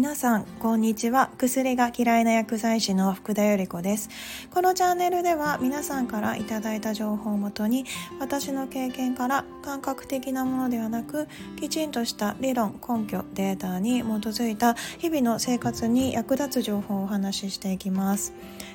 皆さんこんにちは。薬が嫌いな薬剤師の福田由里子です。このチャンネルでは皆さんからいただいた情報をもとに私の経験から感覚的なものではなくきちんとした理論根拠データに基づいた日々の生活に役立つ情報をお話ししていきます。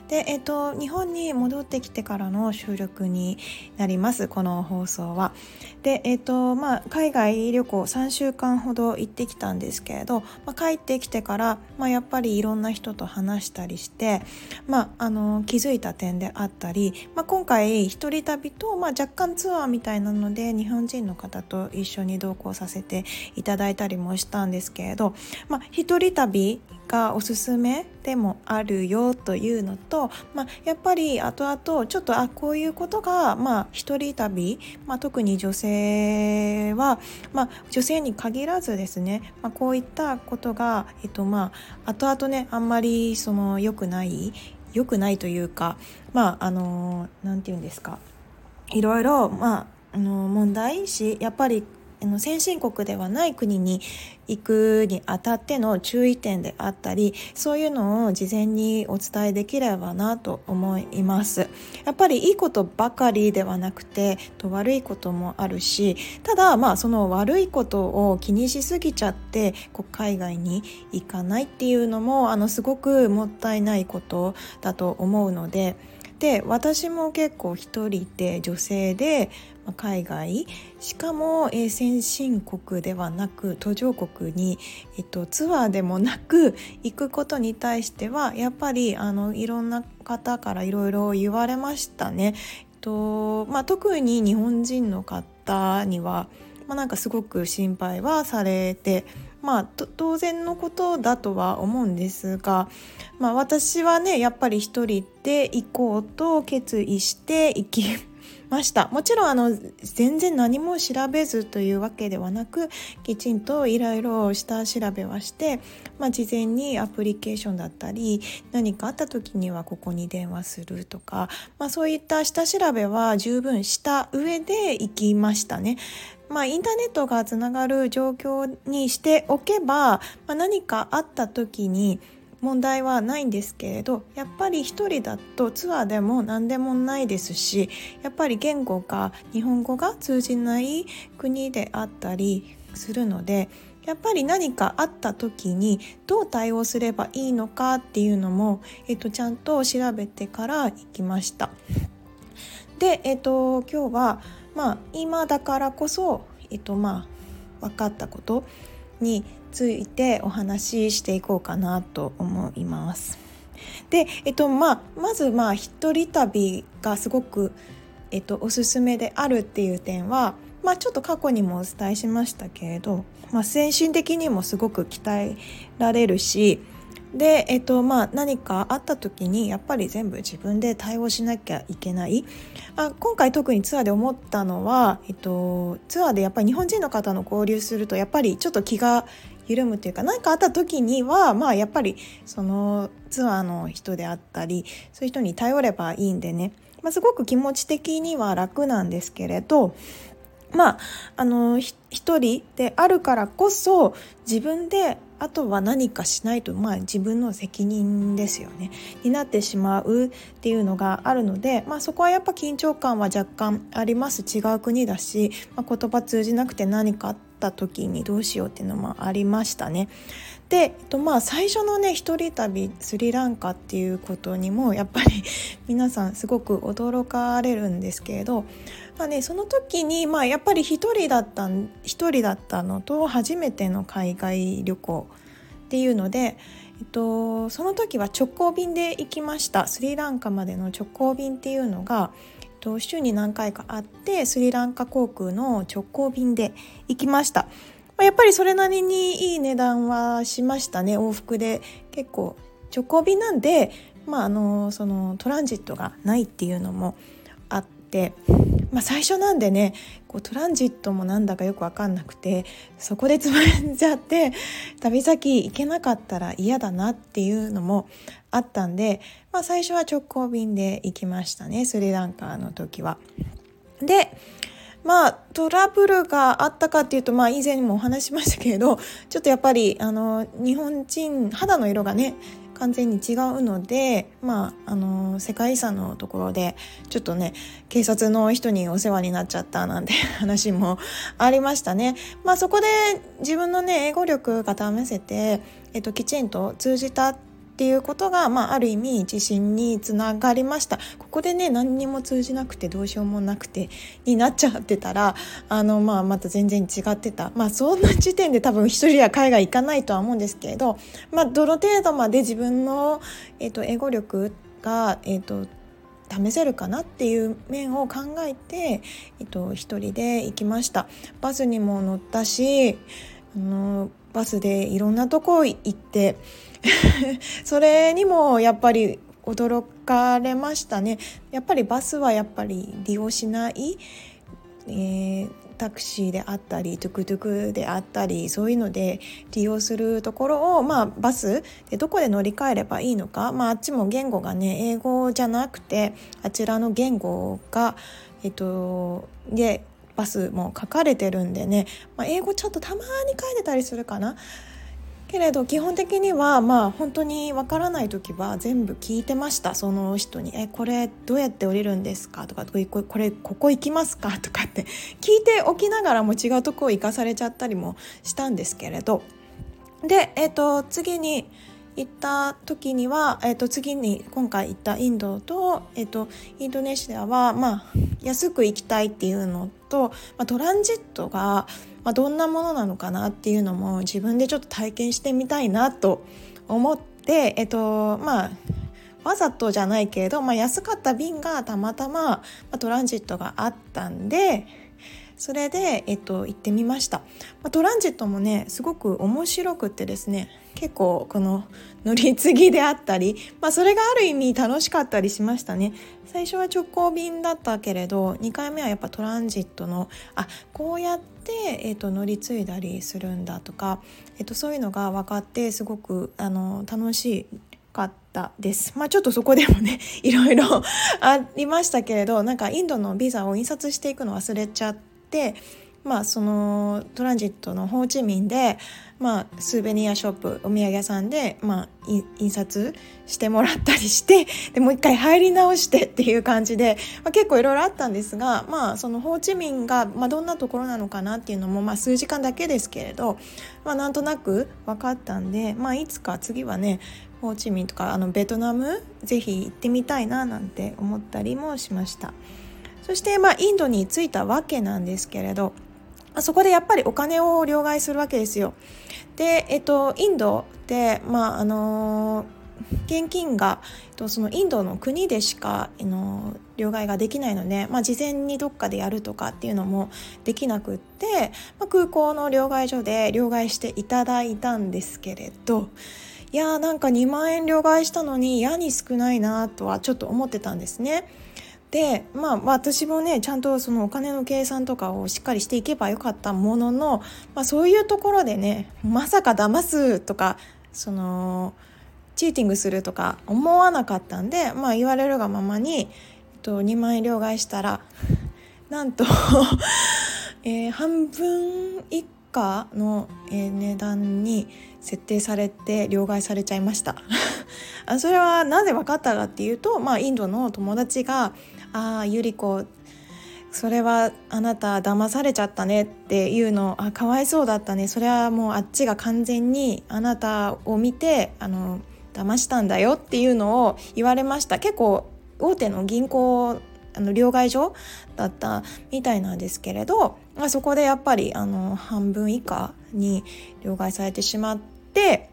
で、えっと、日本に戻ってきてからの収録になりますこの放送は。で、えっとまあ、海外旅行3週間ほど行ってきたんですけれど、まあ、帰ってきててから、まあ、やっぱりいろんな人と話したりして、まあ、あの気づいた点であったり、まあ、今回一人旅と、まあ、若干ツアーみたいなので日本人の方と一緒に同行させていただいたりもしたんですけれど、まあ、一人旅がおすすめでもあるよというのと、まあ、やっぱり後々ちょっとあこういうことが、まあ、一人旅、まあ、特に女性は、まあ、女性に限らずですね、まあ、こういったことが、えっとまあ、後々ねあんまりその良くない良くないというかまああの何て言うんですかいろいろ、まあ、あの問題しやっぱり先進国ではない国に行くにあたっての注意点であったりそういうのを事前にお伝えできればなと思います。やっぱりいいことばかりではなくてと悪いこともあるしただまあその悪いことを気にしすぎちゃってこう海外に行かないっていうのもあのすごくもったいないことだと思うのでで私も結構一人で女性で海外しかも、先進国ではなく途上国に、えっと、ツアーでもなく行くことに対してはやっぱりあのいろんな方からいろいろ言われましたね。えっとまあ、特に日本人の方には、まあ、なんかすごく心配はされてまあ当然のことだとは思うんですが、まあ、私はねやっぱり一人で行こうと決意して行きましたもちろんあの全然何も調べずというわけではなくきちんといろいろ下調べはして、まあ、事前にアプリケーションだったり何かあった時にはここに電話するとか、まあ、そういった下調べは十分した上で行きましたね。まあ、インターネットがつながる状況にしておけば、まあ、何かあった時に問題はないんですけれどやっぱり一人だとツアーでも何でもないですしやっぱり言語が日本語が通じない国であったりするのでやっぱり何かあった時にどう対応すればいいのかっていうのも、えっと、ちゃんと調べてから行きました。で、えっと、今日は、まあ、今だからこそ、えっとまあ、分かったことについてお話ししていこうかなと思います。で、えっとまあ、まずまあ一人旅がすごく、えっと、おすすめであるっていう点は、まあ、ちょっと過去にもお伝えしましたけれど、まあ、精神的にもすごく鍛えられるしで、えっとまあ、何かあった時にやっぱり全部自分で対応しなきゃいけないあ今回特にツアーで思ったのは、えっと、ツアーでやっぱり日本人の方の交流するとやっぱりちょっと気が緩むというか何かあった時にはまあやっぱりそのツアーの人であったりそういう人に頼ればいいんでね、まあ、すごく気持ち的には楽なんですけれどまああの一人であるからこそ自分であとは何かしないと、まあ、自分の責任ですよね。になってしまうっていうのがあるので、まあ、そこはやっぱ緊張感は若干あります。違う国だし、まあ、言葉通じなくて何かった時にどうしようっていうのもありましたね。で、えっと、まあ最初のね一人旅スリランカっていうことにもやっぱり 皆さんすごく驚かれるんですけれど、まあね、その時に、まあ、やっぱり一人だった一人だったのと初めての海外旅行っていうので、えっと、その時は直行便で行きましたスリランカまでの直行便っていうのがと週に何回かあってスリランカ航空の直行便で行きました。まあ、やっぱりそれなりにいい値段はしましたね。往復で。結構直行便なんで、まあ、あのそのトランジットがないっていうのもあって、まあ、最初なんでねこうトランジットもなんだかよく分かんなくてそこでつまんじゃって旅先行けなかったら嫌だなっていうのもあったんで、まあ、最初は直行便で行きましたねスリランカの時は。でまあトラブルがあったかっていうとまあ以前にもお話しましたけれどちょっとやっぱりあの日本人肌の色がね完全に違うので、まあ、あの世界遺産のところでちょっとね警察の人にお世話になっちゃったなんて 話もありましたね。まあ、そこで自分のね英語力が試せて、えっと、きちんと通じたっていうことが、まあ、ある意味自信につながりました。ここでね何にも通じなくてどうしようもなくてになっちゃってたらあの、まあ、また全然違ってた。まあそんな時点で多分一人は海外行かないとは思うんですけれど、まあ、どの程度まで自分の、えーと、英語力が、えーと、試せるかなっていう面を考えて、えっと、一人で行きました。バスにも乗ったしあのバスでいろんなとこ行って それにもやっぱり驚かれましたね。やっぱりバスはやっぱり利用しない、えー、タクシーであったりトゥクトゥクであったりそういうので利用するところを、まあ、バスでどこで乗り換えればいいのか、まあ、あっちも言語がね英語じゃなくてあちらの言語が、えっと、でバスも書かれてるんでね、まあ、英語ちょっとたまに書いてたりするかな。けれど基本的にはまあ本当にわからない時は全部聞いてましたその人に「えこれどうやって降りるんですか?」とか「これここ行きますか?」とかって聞いておきながらも違うとこを行かされちゃったりもしたんですけれどで、えーと、次に行った時には、えー、と次に今回行ったインドと,、えーと、インドネシアは、まあ、安く行きたいっていうのと、まあ、トランジットがまあ、どんなものなのかなっていうのも自分でちょっと体験してみたいなと思って、えっとまあ、わざとじゃないけれど、まあ、安かった便がたまたま、ま、トランジットがあったんでそれで、えっと、行ってみました、まあ、トランジットもねすごく面白くってですね結構この乗り継ぎであったり、まあ、それがある意味楽しかったりしましたね最初は直行便だったけれど2回目はやっぱトランジットのあこうやって、えーと、乗り継いだりするんだとか、えーと、そういうのが分かってすごくあの楽しかったです。まあちょっとそこでもね いろいろありましたけれどなんかインドのビザを印刷していくの忘れちゃってまあ、そのトランジットのホーチミンで、まあ、スーベニアショップお土産屋さんで、まあ、印刷してもらったりして でもう一回入り直してっていう感じで、まあ、結構いろいろあったんですが、まあ、そのホーチミンが、まあ、どんなところなのかなっていうのも、まあ、数時間だけですけれど、まあ、なんとなく分かったんで、まあ、いつか次はねホーチミンとかあのベトナムぜひ行ってみたいななんて思ったりもしました。そして、まあ、インドに着いたわけなんですけれどそこでやっぱりお金を両替するわけですよ。で、えっと、インドで、まあ、あの現金がそのインドの国でしかの両替ができないので、まあ、事前にどっかでやるとかっていうのもできなくって、まあ、空港の両替所で両替していただいたんですけれどいやーなんか2万円両替したのに嫌に少ないなとはちょっと思ってたんですね。でまあ私もねちゃんとそのお金の計算とかをしっかりしていけばよかったものの、まあ、そういうところでねまさか騙すとかそのチーティングするとか思わなかったんで、まあ、言われるがままに、えっと、2万円両替したらなんと えー、半分以下の、えー、値段に設定されて両替されちゃいました。それはなぜ分かったかっていうと、まあ、インドの友達がああゆり子それはあなた騙されちゃったねっていうのあかわいそうだったね。それはもうあっちが完全にあなたを見てあの騙したんだよっていうのを言われました。結構大手の銀行あの両替所だったみたいなんですけれど、まあ、そこでやっぱりあの半分以下に両替されてしまって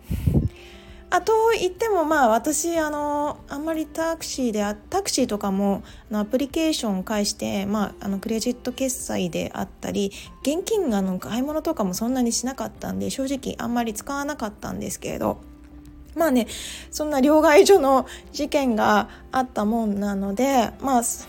あと言ってもまあ私あのあんまりタクシーでタクシーとかもあのアプリケーションを介して、まあ、あのクレジット決済であったり現金がの買い物とかもそんなにしなかったんで正直あんまり使わなかったんですけれどまあねそんな両替所の事件があったもんなのでまあそ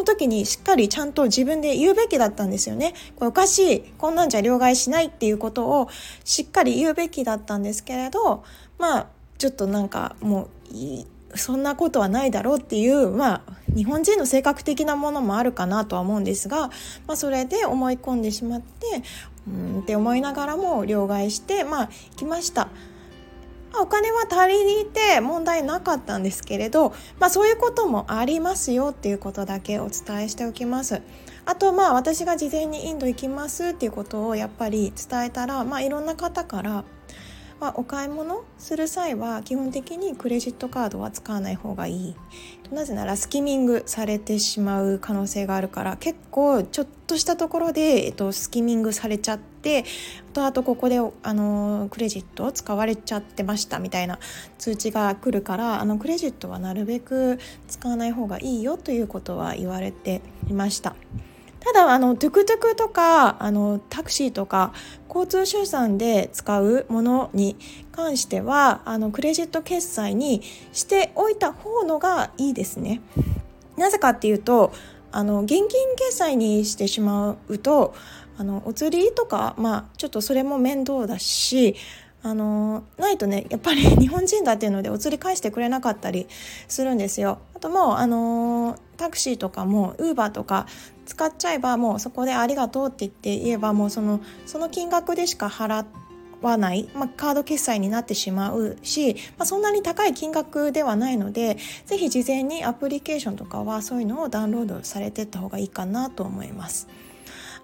の時にしっかりちゃんと自分で言うべきだったんですよね。これおかしい。こんなんじゃ両替しないっていうことをしっかり言うべきだったんですけれど、まあちょっとなんかもうそんなことはないだろうっていうまあ日本人の性格的なものもあるかなとは思うんですが、まあ、それで思い込んでしまってうんって思いながらも両替してまあ行きました。お金は足りて問題なかったんですけれど、まあ、そういうこともありますよっていうことだけお伝えしておきます。あとまあ私が事前にインド行きますっていうことをやっぱり伝えたら、まあ、いろんな方からまあ、お買い物する際は基本的にクレジットカードは使わない方がいいなぜならスキミングされてしまう可能性があるから結構ちょっとしたところで、えっと、スキミングされちゃってあとあとここであのクレジットを使われちゃってましたみたいな通知が来るからあのクレジットはなるべく使わない方がいいよということは言われていました。ただあのトゥクトゥクとかあのタクシーとか交通手段で使うものに関してはあのクレジット決済にしておいた方のがいいですね。なぜかっていうとあの現金決済にしてしまうとあのお釣りとか、まあ、ちょっとそれも面倒だしあのないとねやっぱり 日本人だっていうのでお釣り返してくれなかったりするんですよ。あともうあのタクシーとかもウーバーとか使っちゃえばもうそこで「ありがとう」って言って言えばもうそのその金額でしか払わない、まあ、カード決済になってしまうし、まあ、そんなに高い金額ではないので是非事前にアプリケーションとかはそういうのをダウンロードされてった方がいいかなと思います。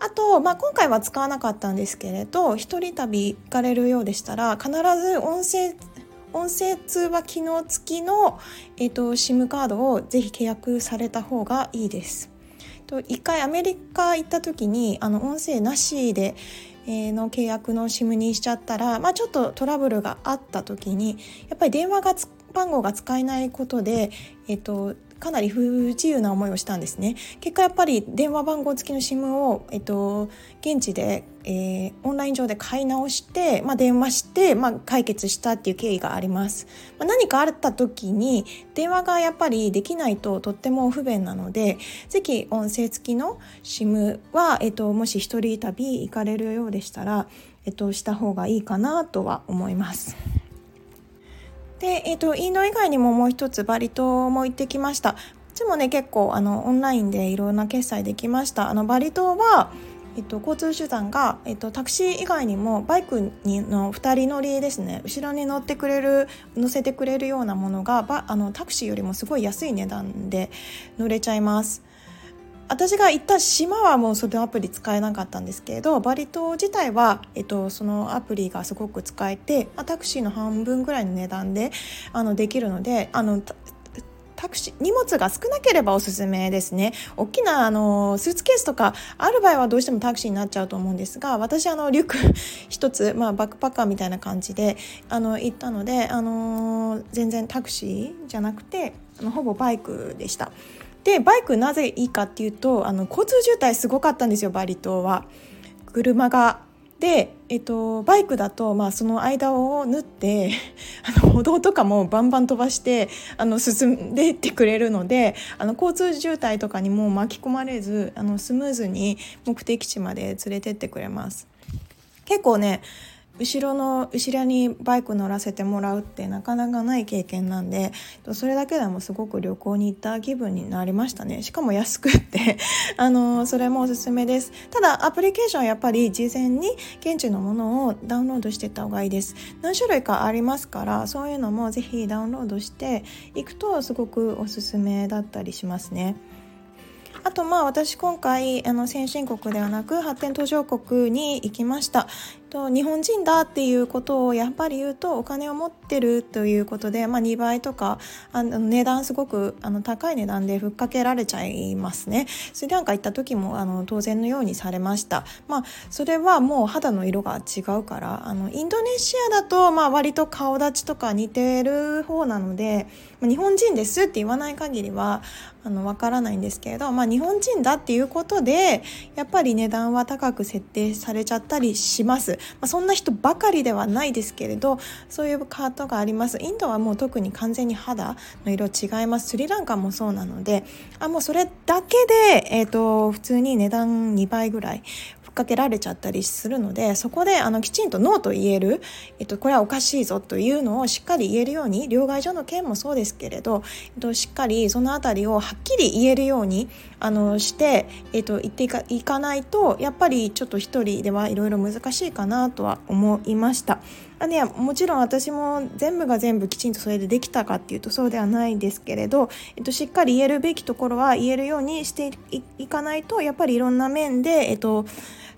あと、まあ、今回は使わなかったんですけれど一人旅行かれるようでしたら必ず音声音声通話機能付きの、えーと、SIM カードをぜひ契約された方がいいです。と一回アメリカ行った時にあの音声なしで、の契約の SIM にしちゃったら、まあ、ちょっとトラブルがあった時にやっぱり電話が番号が使えないことで、えーとかなり不自由な思いをしたんですね結果やっぱり電話番号付きの SIM を、えっと、現地で、えー、オンライン上で買い直して、まあ、電話して、まあ、解決したっていう経緯があります、まあ、何かあった時に電話がやっぱりできないととっても不便なのでぜひ音声付きの SIM は、えっと、もし一人旅行かれるようでしたら、えっと、した方がいいかなとは思います。で、えーと、インド以外にももう一つバリ島も行ってきました。こっちもね結構あのオンラインでいろんな決済できました。あのバリ島はえっと、交通手段が、えっと、タクシー以外にもバイクにの2人乗りですね後ろに乗ってくれる乗せてくれるようなものがあのタクシーよりもすごい安い値段で乗れちゃいます。私が行った島はもうそのアプリ使えなかったんですけれどバリ島自体は、えっと、そのアプリがすごく使えてタクシーの半分ぐらいの値段であのできるのであのタクシー荷物が少なければおすすめですね大きなあのスーツケースとかある場合はどうしてもタクシーになっちゃうと思うんですが私あのリュック 一つ、まあ、バックパッカーみたいな感じであの行ったのであの全然タクシーじゃなくてあのほぼバイクでした。でバイクなぜいいかっていうとあの交通渋滞すごかったんですよバリ島は。車がで、えっと、バイクだと、まあ、その間を縫って あの歩道とかもバンバン飛ばしてあの進んでいってくれるのであの交通渋滞とかにも巻き込まれずあのスムーズに目的地まで連れてってくれます。結構ね後ろの後ろにバイク乗らせてもらうってなかなかない経験なんでそれだけでもすごく旅行に行った気分になりましたね。しかも安くって。あのそれもおすすめです。ただアプリケーションはやっぱり事前に現地のものをダウンロードしていった方がいいです。何種類かありますからそういうのもぜひダウンロードしていくとすごくおすすめだったりしますね。あとまあ私今回あの先進国ではなく発展途上国に行きました。と日本人だっていうことをやっぱり言うとお金を持ってるということで、まあ、2倍とかあの値段すごくあの高い値段でふっかけられちゃいますねスリランカ行った時もあの当然のようにされましたまあそれはもう肌の色が違うからあのインドネシアだとまあ割と顔立ちとか似てる方なので日本人ですって言わない限りはあの分からないんですけれど、まあ、日本人だっていうことでやっぱり値段は高く設定されちゃったりします。まあ、そんな人ばかりではないですけれどそういうカートがあります。インドはもう特に完全に肌の色違います。スリランカもそうなのであもうそれだけで、えーと、普通に値段2倍ぐらいかけられちゃったりするのでそこであのきちんとノーと言える、えっと、これはおかしいぞというのをしっかり言えるように両替所の件もそうですけれど、えっと、しっかりその辺りをはっきり言えるようにあのして、えっと、言っていかいかないとやっぱりちょっと一人ではいろいろ難しいかなとは思いました。あね、もちろん私も全部が全部きちんとそれでできたかっていうとそうではないですけれど、えっと、しっかり言えるべきところは言えるようにしていかないとやっぱりいろんな面で、えっと、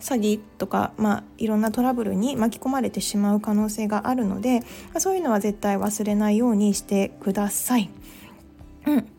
詐欺とか、まあ、いろんなトラブルに巻き込まれてしまう可能性があるのでそういうのは絶対忘れないようにしてください。うん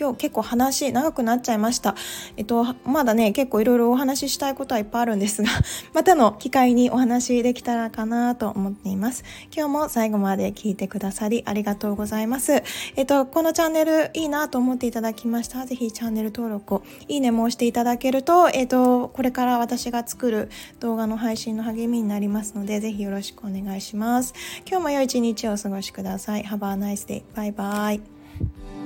今日結構話長くなっちゃいました。えっと、まだね、結構いろいろお話ししたいことはいっぱいあるんですが、またの機会にお話できたらかなと思っています。今日も最後まで聞いてくださりありがとうございます。えっと、このチャンネルいいなと思っていただきました。ぜひチャンネル登録を、いいねも押していただけると、えっと、これから私が作る動画の配信の励みになりますので、ぜひよろしくお願いします。今日も良い一日をお過ごしください。Have a nice day. バイバイ。